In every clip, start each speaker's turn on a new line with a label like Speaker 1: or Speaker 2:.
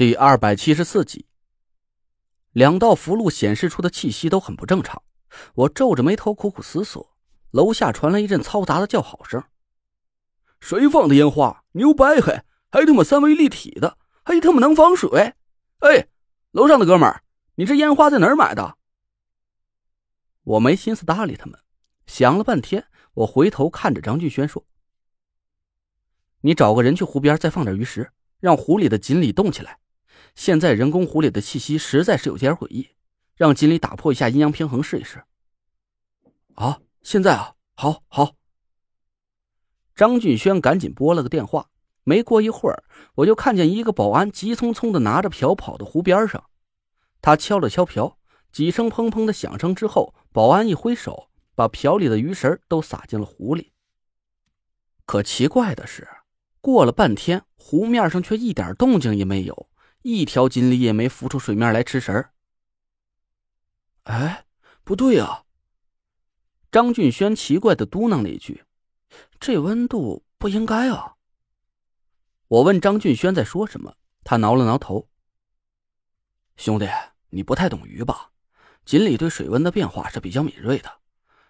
Speaker 1: 第二百七十四集，两道符箓显示出的气息都很不正常。我皱着眉头苦苦思索，楼下传来一阵嘈杂的叫好声：“
Speaker 2: 谁放的烟花？牛掰嘿！还他妈三维立体的，还他妈能防水！哎，楼上的哥们儿，你这烟花在哪儿买的？”
Speaker 1: 我没心思搭理他们，想了半天，我回头看着张俊轩说：“你找个人去湖边，再放点鱼食，让湖里的锦鲤动起来。”现在人工湖里的气息实在是有点诡异，让锦鲤打破一下阴阳平衡试一试。
Speaker 2: 啊，现在啊，好好。
Speaker 1: 张俊轩赶紧拨了个电话。没过一会儿，我就看见一个保安急匆匆的拿着瓢跑到湖边上。他敲了敲瓢，几声砰砰的响声之后，保安一挥手，把瓢里的鱼食都撒进了湖里。可奇怪的是，过了半天，湖面上却一点动静也没有。一条锦鲤也没浮出水面来吃食儿。
Speaker 2: 哎，不对啊！
Speaker 1: 张俊轩奇怪的嘟囔了一句：“这温度不应该啊。”我问张俊轩在说什么，他挠了挠头：“
Speaker 2: 兄弟，你不太懂鱼吧？锦鲤对水温的变化是比较敏锐的。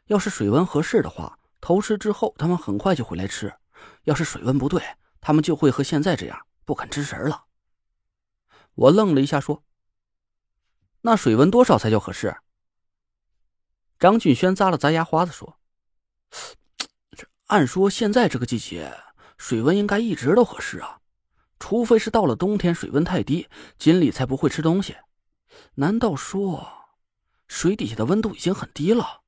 Speaker 2: 要是水温合适的话，投食之后它们很快就会来吃；要是水温不对，它们就会和现在这样不肯吃食了。”
Speaker 1: 我愣了一下，说：“那水温多少才叫合适？”
Speaker 2: 张俊轩咂了咂牙花子，说：“按说现在这个季节，水温应该一直都合适啊，除非是到了冬天水温太低，锦鲤才不会吃东西。难道说，水底下的温度已经很低了？”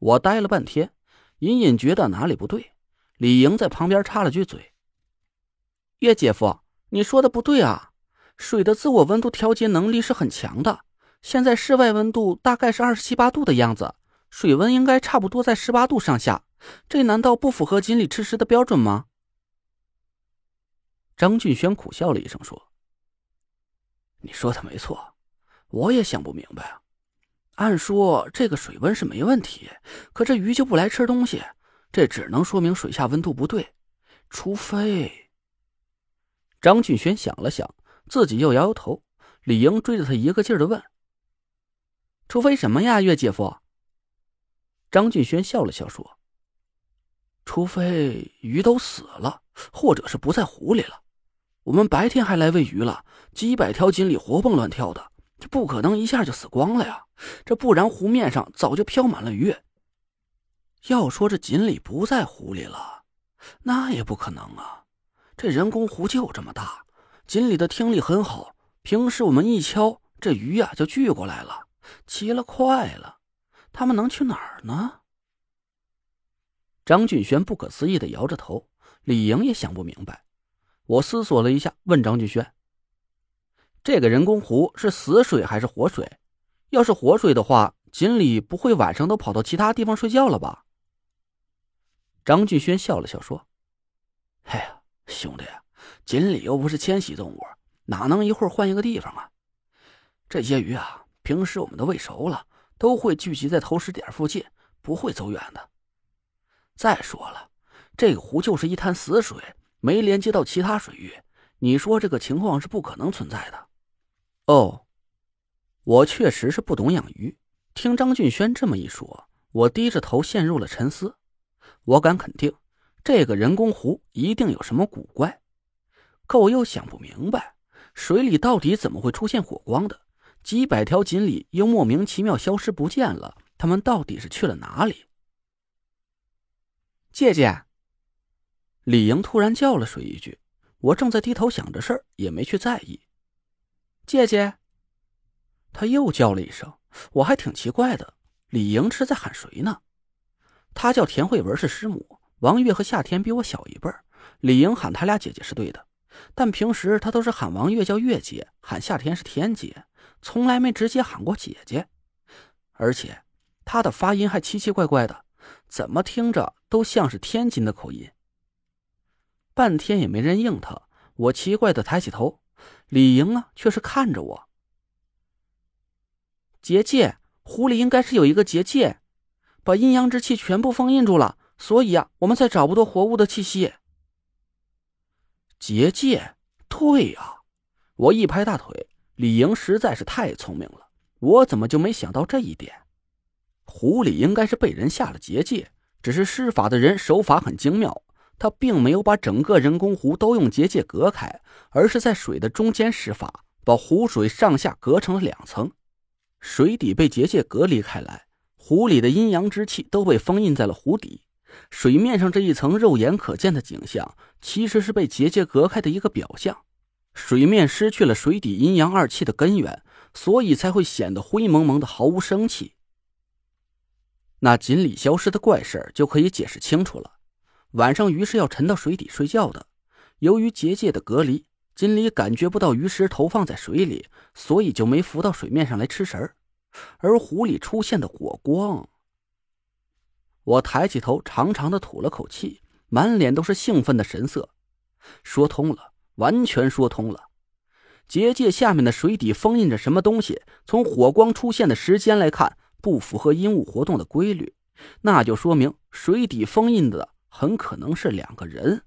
Speaker 1: 我呆了半天，隐隐觉得哪里不对。李莹在旁边插了句嘴：“岳姐夫。”你说的不对啊，水的自我温度调节能力是很强的。现在室外温度大概是二十七八度的样子，水温应该差不多在十八度上下。这难道不符合锦鲤吃食的标准吗？
Speaker 2: 张俊轩苦笑了一声说：“你说的没错，我也想不明白。按说这个水温是没问题，可这鱼就不来吃东西，这只能说明水下温度不对，除非……”
Speaker 1: 张俊轩想了想，自己又摇摇头。李莹追着他一个劲儿的问：“除非什么呀，岳姐夫？”
Speaker 2: 张俊轩笑了笑说：“除非鱼都死了，或者是不在湖里了。我们白天还来喂鱼了，几百条锦鲤活蹦乱跳的，这不可能一下就死光了呀！这不然湖面上早就漂满了鱼。要说这锦鲤不在湖里了，那也不可能啊。”这人工湖就这么大，锦鲤的听力很好，平时我们一敲，这鱼呀就聚过来了，奇了快了，他们能去哪儿呢？
Speaker 1: 张俊轩不可思议的摇着头，李莹也想不明白。我思索了一下，问张俊轩：“这个人工湖是死水还是活水？要是活水的话，锦鲤不会晚上都跑到其他地方睡觉了吧？”
Speaker 2: 张俊轩笑了笑说：“哎呀。”兄弟，锦鲤又不是迁徙动物，哪能一会儿换一个地方啊？这些鱼啊，平时我们都喂熟了，都会聚集在投食点附近，不会走远的。再说了，这个湖就是一滩死水，没连接到其他水域，你说这个情况是不可能存在的。
Speaker 1: 哦，我确实是不懂养鱼。听张俊轩这么一说，我低着头陷入了沉思。我敢肯定。这个人工湖一定有什么古怪，可我又想不明白，水里到底怎么会出现火光的？几百条锦鲤又莫名其妙消失不见了，他们到底是去了哪里？姐姐，李莹突然叫了水一句，我正在低头想着事儿，也没去在意。姐姐，她又叫了一声，我还挺奇怪的，李莹是在喊谁呢？她叫田慧文，是师母。王月和夏天比我小一辈儿，李莹喊他俩姐姐是对的，但平时她都是喊王月叫月姐，喊夏天是天姐，从来没直接喊过姐姐。而且她的发音还奇奇怪怪的，怎么听着都像是天津的口音。半天也没人应她，我奇怪的抬起头，李莹啊却是看着我。结界，湖里应该是有一个结界，把阴阳之气全部封印住了。所以啊，我们才找不到活物的气息。结界，对呀，我一拍大腿，李莹实在是太聪明了，我怎么就没想到这一点？狐狸应该是被人下了结界，只是施法的人手法很精妙，他并没有把整个人工湖都用结界隔开，而是在水的中间施法，把湖水上下隔成了两层，水底被结界隔离开来，湖里的阴阳之气都被封印在了湖底。水面上这一层肉眼可见的景象，其实是被结界隔开的一个表象。水面失去了水底阴阳二气的根源，所以才会显得灰蒙蒙的，毫无生气。那锦鲤消失的怪事就可以解释清楚了。晚上鱼是要沉到水底睡觉的，由于结界的隔离，锦鲤感觉不到鱼食投放在水里，所以就没浮到水面上来吃食儿。而湖里出现的火光。我抬起头，长长的吐了口气，满脸都是兴奋的神色。说通了，完全说通了。结界下面的水底封印着什么东西？从火光出现的时间来看，不符合阴雾活动的规律，那就说明水底封印的很可能是两个人。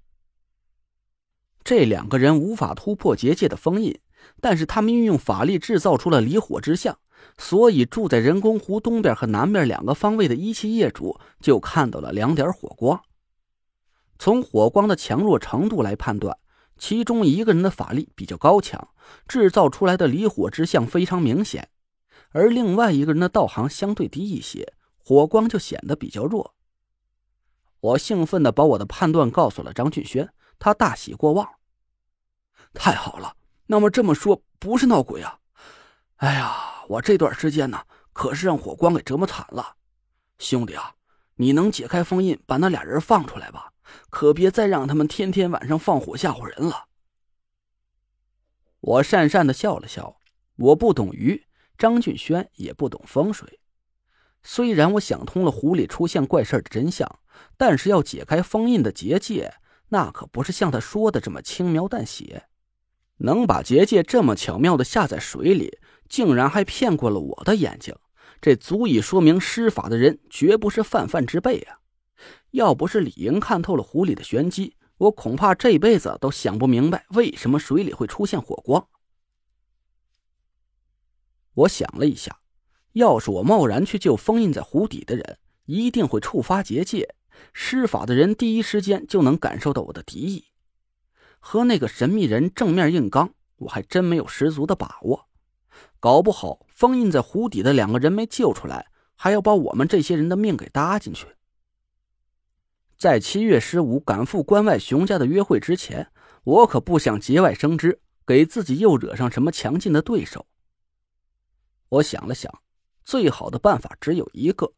Speaker 1: 这两个人无法突破结界的封印，但是他们运用法力制造出了离火之象。所以，住在人工湖东边和南边两个方位的一期业主就看到了两点火光。从火光的强弱程度来判断，其中一个人的法力比较高强，制造出来的离火之象非常明显；而另外一个人的道行相对低一些，火光就显得比较弱。我兴奋地把我的判断告诉了张俊轩，他大喜过望。太好了，那么这么说不是闹鬼啊？哎呀！我这段时间呢，可是让火光给折磨惨了，兄弟啊，你能解开封印，把那俩人放出来吧？可别再让他们天天晚上放火吓唬人了。我讪讪的笑了笑，我不懂鱼，张俊轩也不懂风水。虽然我想通了湖里出现怪事的真相，但是要解开封印的结界，那可不是像他说的这么轻描淡写。能把结界这么巧妙的下在水里。竟然还骗过了我的眼睛，这足以说明施法的人绝不是泛泛之辈啊！要不是李莹看透了湖里的玄机，我恐怕这辈子都想不明白为什么水里会出现火光。我想了一下，要是我贸然去救封印在湖底的人，一定会触发结界，施法的人第一时间就能感受到我的敌意。和那个神秘人正面硬刚，我还真没有十足的把握。搞不好封印在湖底的两个人没救出来，还要把我们这些人的命给搭进去。在七月十五赶赴关外熊家的约会之前，我可不想节外生枝，给自己又惹上什么强劲的对手。我想了想，最好的办法只有一个，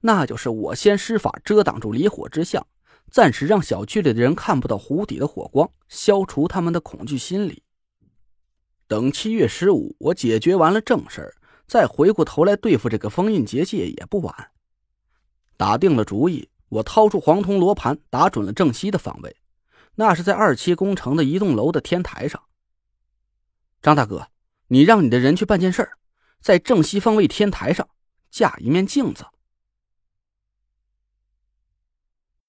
Speaker 1: 那就是我先施法遮挡住离火之象，暂时让小区里的人看不到湖底的火光，消除他们的恐惧心理。等七月十五，我解决完了正事儿，再回过头来对付这个封印结界也不晚。打定了主意，我掏出黄铜罗盘，打准了正西的方位，那是在二期工程的一栋楼的天台上。张大哥，你让你的人去办件事，在正西方位天台上架一面镜子。